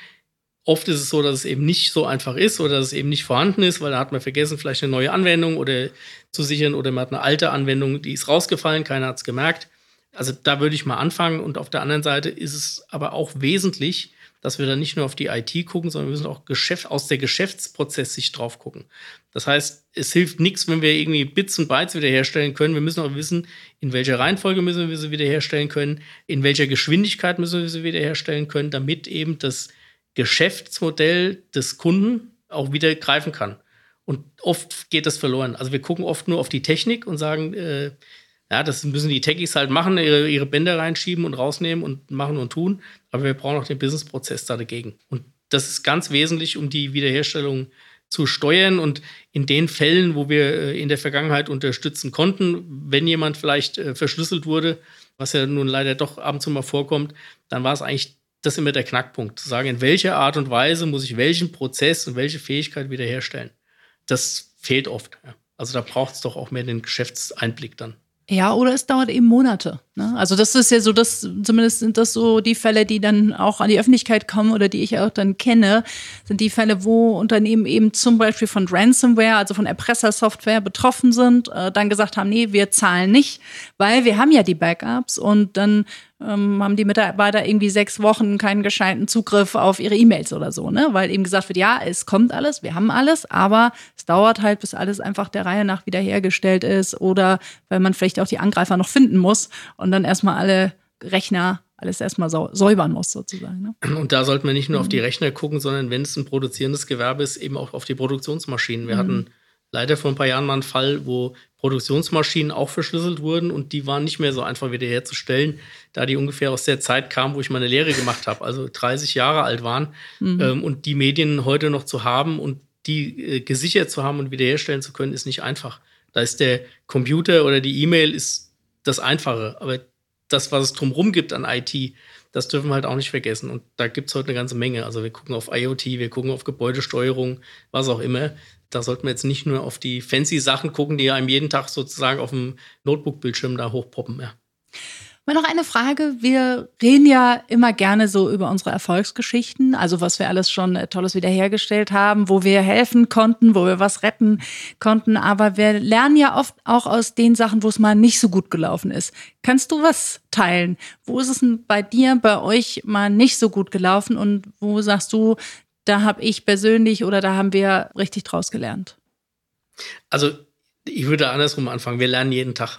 Oft ist es so, dass es eben nicht so einfach ist oder dass es eben nicht vorhanden ist, weil da hat man vergessen, vielleicht eine neue Anwendung oder zu sichern oder man hat eine alte Anwendung, die ist rausgefallen, keiner hat es gemerkt. Also da würde ich mal anfangen. Und auf der anderen Seite ist es aber auch wesentlich, dass wir dann nicht nur auf die IT gucken, sondern wir müssen auch Geschäft, aus der Geschäftsprozess sich drauf gucken. Das heißt, es hilft nichts, wenn wir irgendwie Bits und Bytes wiederherstellen können. Wir müssen auch wissen, in welcher Reihenfolge müssen wir sie wiederherstellen können, in welcher Geschwindigkeit müssen wir sie wiederherstellen können, damit eben das Geschäftsmodell des Kunden auch wieder greifen kann. Und oft geht das verloren. Also wir gucken oft nur auf die Technik und sagen, äh, ja, das müssen die Techies halt machen, ihre, ihre Bänder reinschieben und rausnehmen und machen und tun. Aber wir brauchen auch den Businessprozess da dagegen. Und das ist ganz wesentlich, um die Wiederherstellung zu steuern. Und in den Fällen, wo wir äh, in der Vergangenheit unterstützen konnten, wenn jemand vielleicht äh, verschlüsselt wurde, was ja nun leider doch ab und zu mal vorkommt, dann war es eigentlich das immer der Knackpunkt, zu sagen, in welcher Art und Weise muss ich welchen Prozess und welche Fähigkeit wiederherstellen. Das fehlt oft. Also da braucht es doch auch mehr den Geschäftseinblick dann. Ja, oder es dauert eben Monate. Ne? Also das ist ja so, das zumindest sind das so die Fälle, die dann auch an die Öffentlichkeit kommen oder die ich auch dann kenne, sind die Fälle, wo Unternehmen eben zum Beispiel von Ransomware, also von Erpressersoftware betroffen sind, äh, dann gesagt haben, nee, wir zahlen nicht, weil wir haben ja die Backups und dann ähm, haben die Mitarbeiter irgendwie sechs Wochen keinen gescheiten Zugriff auf ihre E-Mails oder so, ne? Weil eben gesagt wird, ja, es kommt alles, wir haben alles, aber es dauert halt, bis alles einfach der Reihe nach wiederhergestellt ist oder weil man vielleicht auch die Angreifer noch finden muss und dann erstmal alle Rechner alles erstmal säubern muss, sozusagen. Ne? Und da sollten wir nicht nur auf die Rechner gucken, sondern wenn es ein produzierendes Gewerbe ist, eben auch auf die Produktionsmaschinen. Wir mhm. hatten leider vor ein paar Jahren mal einen Fall, wo Produktionsmaschinen auch verschlüsselt wurden und die waren nicht mehr so einfach wiederherzustellen, da die ungefähr aus der Zeit kamen, wo ich meine Lehre gemacht habe, also 30 Jahre alt waren mhm. ähm, und die Medien heute noch zu haben und die äh, gesichert zu haben und wiederherstellen zu können, ist nicht einfach. Da ist der Computer oder die E-Mail ist das Einfache, aber das, was es drumherum gibt an IT, das dürfen wir halt auch nicht vergessen. Und da gibt es heute eine ganze Menge. Also wir gucken auf IoT, wir gucken auf Gebäudesteuerung, was auch immer da sollten wir jetzt nicht nur auf die fancy Sachen gucken, die einem jeden Tag sozusagen auf dem Notebook-Bildschirm da hochpoppen. Ja. Mal noch eine Frage. Wir reden ja immer gerne so über unsere Erfolgsgeschichten, also was wir alles schon Tolles wiederhergestellt haben, wo wir helfen konnten, wo wir was retten konnten. Aber wir lernen ja oft auch aus den Sachen, wo es mal nicht so gut gelaufen ist. Kannst du was teilen? Wo ist es denn bei dir, bei euch mal nicht so gut gelaufen und wo sagst du, da habe ich persönlich oder da haben wir richtig draus gelernt? Also ich würde andersrum anfangen. Wir lernen jeden Tag.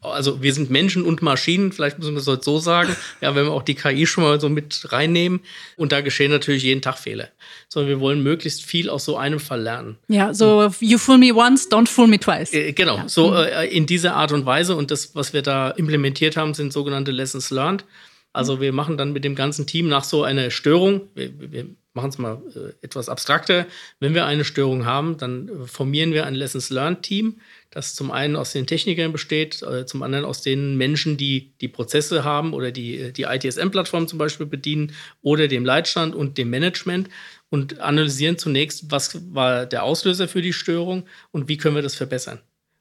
Also wir sind Menschen und Maschinen, vielleicht müssen wir es so sagen. Ja, wenn wir auch die KI schon mal so mit reinnehmen. Und da geschehen natürlich jeden Tag Fehler. Sondern wir wollen möglichst viel aus so einem Fall lernen. Ja, so you fool me once, don't fool me twice. Äh, genau, ja. so mhm. äh, in dieser Art und Weise. Und das, was wir da implementiert haben, sind sogenannte Lessons learned. Also wir machen dann mit dem ganzen Team nach so einer Störung, wir, wir machen es mal äh, etwas abstrakter, wenn wir eine Störung haben, dann äh, formieren wir ein Lessons Learned Team, das zum einen aus den Technikern besteht, äh, zum anderen aus den Menschen, die die Prozesse haben oder die, äh, die ITSM-Plattform zum Beispiel bedienen oder dem Leitstand und dem Management und analysieren zunächst, was war der Auslöser für die Störung und wie können wir das verbessern.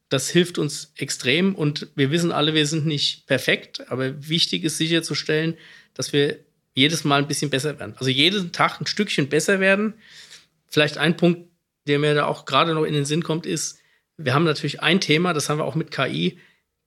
Das hilft uns extrem und wir wissen alle, wir sind nicht perfekt, aber wichtig ist sicherzustellen, dass wir jedes Mal ein bisschen besser werden. Also jeden Tag ein Stückchen besser werden. Vielleicht ein Punkt, der mir da auch gerade noch in den Sinn kommt, ist, wir haben natürlich ein Thema, das haben wir auch mit KI,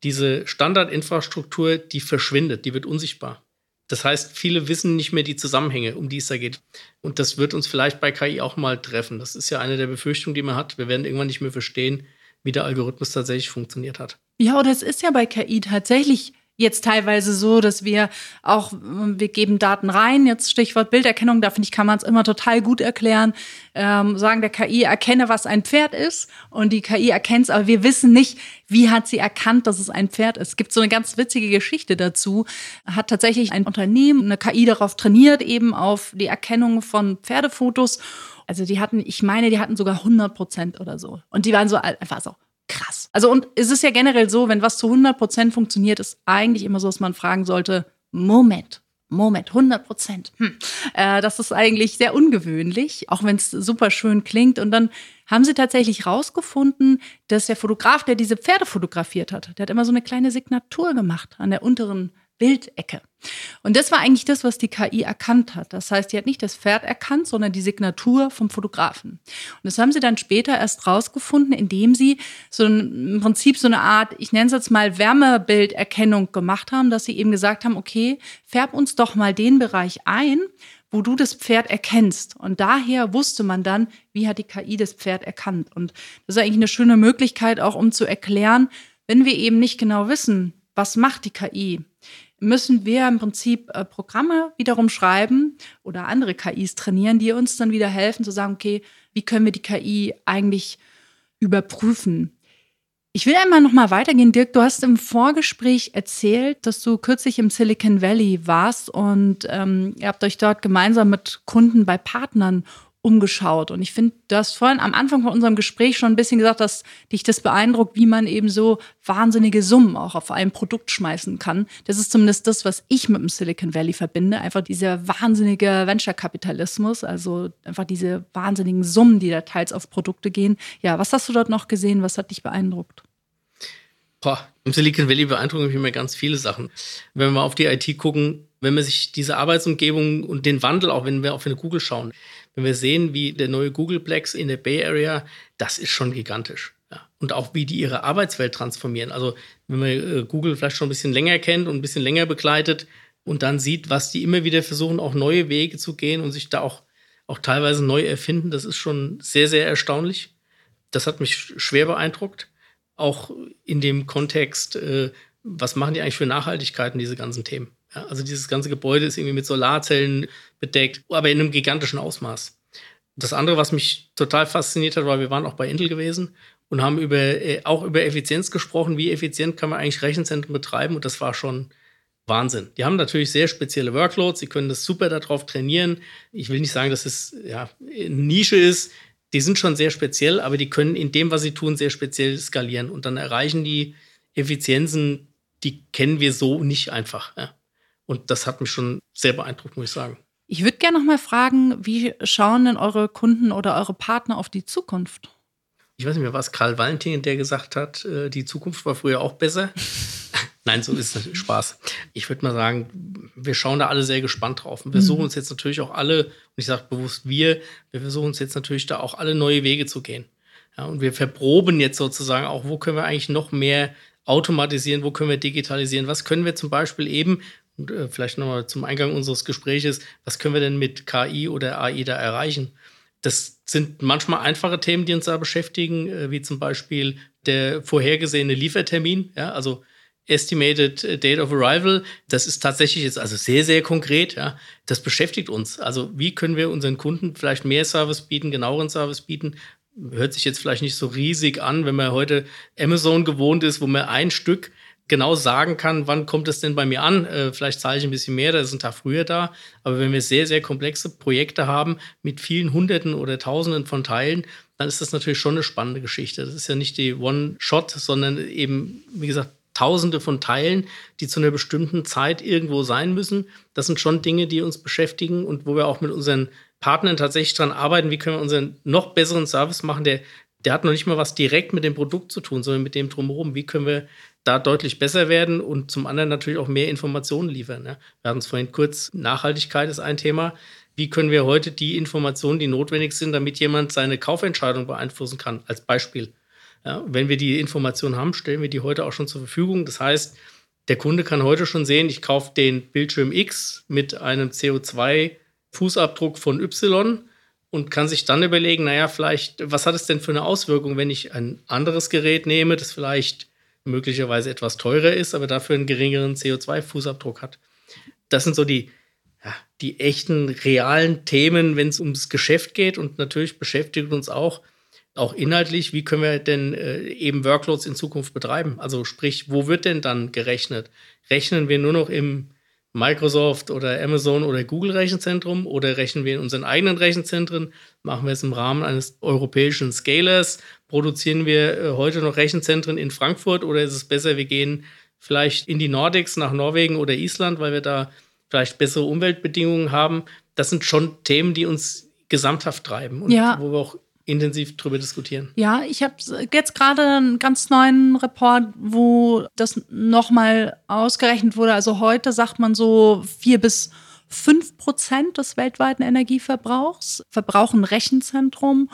diese Standardinfrastruktur, die verschwindet, die wird unsichtbar. Das heißt, viele wissen nicht mehr die Zusammenhänge, um die es da geht. Und das wird uns vielleicht bei KI auch mal treffen. Das ist ja eine der Befürchtungen, die man hat. Wir werden irgendwann nicht mehr verstehen, wie der Algorithmus tatsächlich funktioniert hat. Ja, oder es ist ja bei KI tatsächlich jetzt teilweise so, dass wir auch, wir geben Daten rein, jetzt Stichwort Bilderkennung, da finde ich, kann man es immer total gut erklären, ähm, sagen der KI, erkenne, was ein Pferd ist und die KI erkennt es, aber wir wissen nicht, wie hat sie erkannt, dass es ein Pferd ist. Es gibt so eine ganz witzige Geschichte dazu, hat tatsächlich ein Unternehmen eine KI darauf trainiert, eben auf die Erkennung von Pferdefotos also die hatten, ich meine, die hatten sogar 100 Prozent oder so. Und die waren so einfach so krass. Also und es ist ja generell so, wenn was zu 100 Prozent funktioniert, ist eigentlich immer so, dass man fragen sollte, Moment, Moment, 100 Prozent. Hm. Äh, das ist eigentlich sehr ungewöhnlich, auch wenn es super schön klingt. Und dann haben sie tatsächlich rausgefunden, dass der Fotograf, der diese Pferde fotografiert hat, der hat immer so eine kleine Signatur gemacht an der unteren Bildecke. Und das war eigentlich das, was die KI erkannt hat. Das heißt, die hat nicht das Pferd erkannt, sondern die Signatur vom Fotografen. Und das haben sie dann später erst rausgefunden, indem sie so ein, im Prinzip so eine Art, ich nenne es jetzt mal Wärmebilderkennung gemacht haben, dass sie eben gesagt haben, okay, färb uns doch mal den Bereich ein, wo du das Pferd erkennst. Und daher wusste man dann, wie hat die KI das Pferd erkannt. Und das ist eigentlich eine schöne Möglichkeit, auch um zu erklären, wenn wir eben nicht genau wissen, was macht die KI, müssen wir im Prinzip äh, Programme wiederum schreiben oder andere KIs trainieren, die uns dann wieder helfen zu sagen, okay, wie können wir die KI eigentlich überprüfen? Ich will einmal noch mal weitergehen, Dirk. Du hast im Vorgespräch erzählt, dass du kürzlich im Silicon Valley warst und ähm, ihr habt euch dort gemeinsam mit Kunden bei Partnern umgeschaut. Und ich finde, du hast vorhin am Anfang von unserem Gespräch schon ein bisschen gesagt, dass dich das beeindruckt, wie man eben so wahnsinnige Summen auch auf ein Produkt schmeißen kann. Das ist zumindest das, was ich mit dem Silicon Valley verbinde. Einfach dieser wahnsinnige Venture-Kapitalismus, also einfach diese wahnsinnigen Summen, die da teils auf Produkte gehen. Ja, was hast du dort noch gesehen? Was hat dich beeindruckt? Boah, Im Silicon Valley beeindrucken mich immer ganz viele Sachen. Wenn wir mal auf die IT gucken, wenn man sich diese Arbeitsumgebung und den Wandel, auch wenn wir auf eine Google schauen, wenn wir sehen, wie der neue Googleplex in der Bay Area, das ist schon gigantisch. Ja. Und auch wie die ihre Arbeitswelt transformieren. Also wenn man äh, Google vielleicht schon ein bisschen länger kennt und ein bisschen länger begleitet und dann sieht, was die immer wieder versuchen, auch neue Wege zu gehen und sich da auch, auch teilweise neu erfinden, das ist schon sehr, sehr erstaunlich. Das hat mich schwer beeindruckt. Auch in dem Kontext, äh, was machen die eigentlich für Nachhaltigkeiten, diese ganzen Themen? Ja, also dieses ganze Gebäude ist irgendwie mit Solarzellen bedeckt, aber in einem gigantischen Ausmaß. Das andere, was mich total fasziniert hat, war, wir waren auch bei Intel gewesen und haben über, äh, auch über Effizienz gesprochen. Wie effizient kann man eigentlich Rechenzentren betreiben? Und das war schon Wahnsinn. Die haben natürlich sehr spezielle Workloads. Sie können das super darauf trainieren. Ich will nicht sagen, dass es ja, eine Nische ist. Die sind schon sehr speziell, aber die können in dem, was sie tun, sehr speziell skalieren. Und dann erreichen die Effizienzen, die kennen wir so nicht einfach. Ja. Und das hat mich schon sehr beeindruckt, muss ich sagen. Ich würde gerne noch mal fragen, wie schauen denn eure Kunden oder eure Partner auf die Zukunft? Ich weiß nicht mehr, was Karl Valentin, der gesagt hat, äh, die Zukunft war früher auch besser. Nein, so ist es Spaß. Ich würde mal sagen, wir schauen da alle sehr gespannt drauf. Und wir mhm. suchen uns jetzt natürlich auch alle, und ich sage bewusst wir, wir versuchen uns jetzt natürlich da auch alle neue Wege zu gehen. Ja, und wir verproben jetzt sozusagen auch, wo können wir eigentlich noch mehr automatisieren, wo können wir digitalisieren, was können wir zum Beispiel eben, äh, vielleicht nochmal zum Eingang unseres Gespräches, was können wir denn mit KI oder AI da erreichen? Das sind manchmal einfache Themen, die uns da beschäftigen, äh, wie zum Beispiel der vorhergesehene Liefertermin, ja, also Estimated Date of Arrival. Das ist tatsächlich jetzt also sehr, sehr konkret. Ja. Das beschäftigt uns. Also wie können wir unseren Kunden vielleicht mehr Service bieten, genaueren Service bieten? Hört sich jetzt vielleicht nicht so riesig an, wenn man heute Amazon gewohnt ist, wo man ein Stück genau sagen kann, wann kommt es denn bei mir an. Äh, vielleicht zahle ich ein bisschen mehr, da ist ein Tag früher da. Aber wenn wir sehr, sehr komplexe Projekte haben mit vielen Hunderten oder Tausenden von Teilen, dann ist das natürlich schon eine spannende Geschichte. Das ist ja nicht die One-Shot, sondern eben, wie gesagt, Tausende von Teilen, die zu einer bestimmten Zeit irgendwo sein müssen. Das sind schon Dinge, die uns beschäftigen und wo wir auch mit unseren Partnern tatsächlich dran arbeiten, wie können wir unseren noch besseren Service machen, der, der hat noch nicht mal was direkt mit dem Produkt zu tun, sondern mit dem drumherum. Wie können wir da deutlich besser werden und zum anderen natürlich auch mehr Informationen liefern. Ne? Wir hatten es vorhin kurz, Nachhaltigkeit ist ein Thema. Wie können wir heute die Informationen, die notwendig sind, damit jemand seine Kaufentscheidung beeinflussen kann, als Beispiel. Ja, wenn wir die Informationen haben, stellen wir die heute auch schon zur Verfügung. Das heißt, der Kunde kann heute schon sehen, ich kaufe den Bildschirm X mit einem CO2-Fußabdruck von Y und kann sich dann überlegen, naja, vielleicht, was hat es denn für eine Auswirkung, wenn ich ein anderes Gerät nehme, das vielleicht möglicherweise etwas teurer ist, aber dafür einen geringeren CO2-Fußabdruck hat. Das sind so die, ja, die echten, realen Themen, wenn es ums Geschäft geht. Und natürlich beschäftigt uns auch, auch inhaltlich, wie können wir denn äh, eben Workloads in Zukunft betreiben? Also sprich, wo wird denn dann gerechnet? Rechnen wir nur noch im Microsoft oder Amazon oder Google Rechenzentrum oder rechnen wir in unseren eigenen Rechenzentren? Machen wir es im Rahmen eines europäischen Scalers? Produzieren wir äh, heute noch Rechenzentren in Frankfurt oder ist es besser, wir gehen vielleicht in die Nordics nach Norwegen oder Island, weil wir da vielleicht bessere Umweltbedingungen haben? Das sind schon Themen, die uns gesamthaft treiben und ja. wo wir auch intensiv drüber diskutieren. Ja, ich habe jetzt gerade einen ganz neuen Report, wo das nochmal ausgerechnet wurde. Also heute sagt man so vier bis fünf Prozent des weltweiten Energieverbrauchs verbrauchen Rechenzentrum.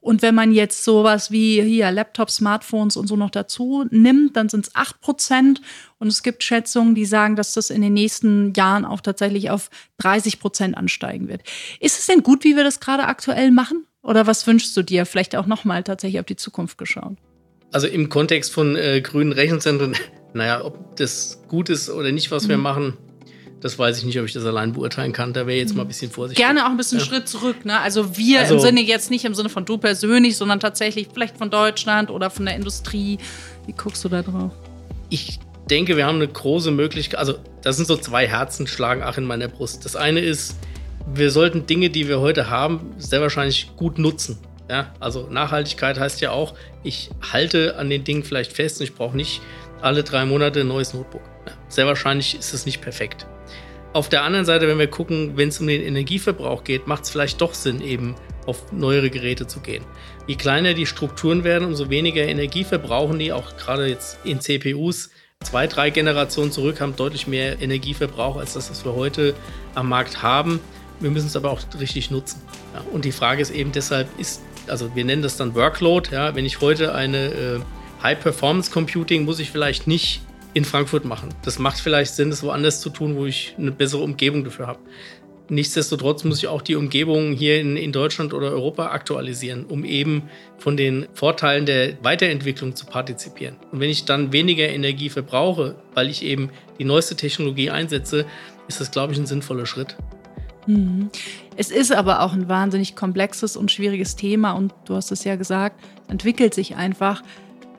Und wenn man jetzt sowas wie hier Laptops, Smartphones und so noch dazu nimmt, dann sind es 8 Prozent. Und es gibt Schätzungen, die sagen, dass das in den nächsten Jahren auch tatsächlich auf 30 Prozent ansteigen wird. Ist es denn gut, wie wir das gerade aktuell machen? Oder was wünschst du dir? Vielleicht auch nochmal tatsächlich auf die Zukunft geschaut. Also im Kontext von äh, grünen Rechenzentren, naja, ob das gut ist oder nicht, was mhm. wir machen, das weiß ich nicht, ob ich das allein beurteilen kann. Da wäre jetzt mal ein bisschen vorsichtig. Gerne auch ein bisschen ja. Schritt zurück. Ne? Also wir also, im Sinne jetzt nicht im Sinne von du persönlich, sondern tatsächlich vielleicht von Deutschland oder von der Industrie. Wie guckst du da drauf? Ich denke, wir haben eine große Möglichkeit. Also das sind so zwei Herzen schlagen ach in meiner Brust. Das eine ist, wir sollten Dinge, die wir heute haben, sehr wahrscheinlich gut nutzen. Ja, also Nachhaltigkeit heißt ja auch, ich halte an den Dingen vielleicht fest und ich brauche nicht alle drei Monate ein neues Notebook. Ja, sehr wahrscheinlich ist es nicht perfekt. Auf der anderen Seite, wenn wir gucken, wenn es um den Energieverbrauch geht, macht es vielleicht doch Sinn, eben auf neuere Geräte zu gehen. Je kleiner die Strukturen werden, umso weniger Energie verbrauchen die, auch gerade jetzt in CPUs. Zwei, drei Generationen zurück haben deutlich mehr Energieverbrauch als das, was wir heute am Markt haben. Wir müssen es aber auch richtig nutzen. Ja, und die Frage ist eben deshalb, ist, also wir nennen das dann Workload. Ja, wenn ich heute eine äh, High-Performance-Computing, muss ich vielleicht nicht in Frankfurt machen. Das macht vielleicht Sinn, das woanders zu tun, wo ich eine bessere Umgebung dafür habe. Nichtsdestotrotz muss ich auch die Umgebung hier in, in, Deutschland oder Europa aktualisieren, um eben von den Vorteilen der Weiterentwicklung zu partizipieren. Und wenn ich dann weniger Energie verbrauche, weil ich eben die neueste Technologie einsetze, ist das, glaube ich, ein sinnvoller Schritt. Mhm. Es ist aber auch ein wahnsinnig komplexes und schwieriges Thema und du hast es ja gesagt, entwickelt sich einfach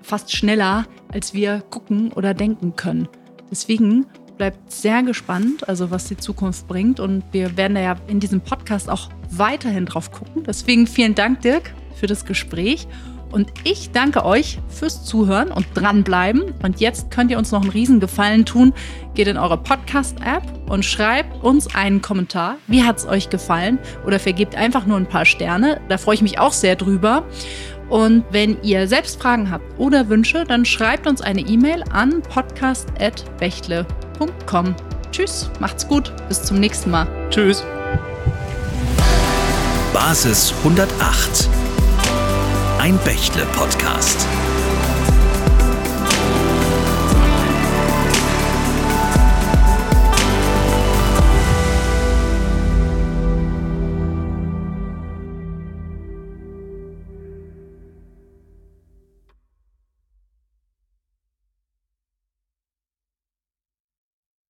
fast schneller, als wir gucken oder denken können. Deswegen bleibt sehr gespannt, also was die Zukunft bringt. Und wir werden da ja in diesem Podcast auch weiterhin drauf gucken. Deswegen vielen Dank, Dirk, für das Gespräch. Und ich danke euch fürs Zuhören und dranbleiben. Und jetzt könnt ihr uns noch einen riesen Gefallen tun. Geht in eure Podcast-App und schreibt uns einen Kommentar. Wie hat es euch gefallen? Oder vergebt einfach nur ein paar Sterne. Da freue ich mich auch sehr drüber. Und wenn ihr selbst Fragen habt oder Wünsche, dann schreibt uns eine E-Mail an podcast.bechtle.com. Tschüss, macht's gut, bis zum nächsten Mal. Tschüss. Basis 108. Ein Bechtle-Podcast.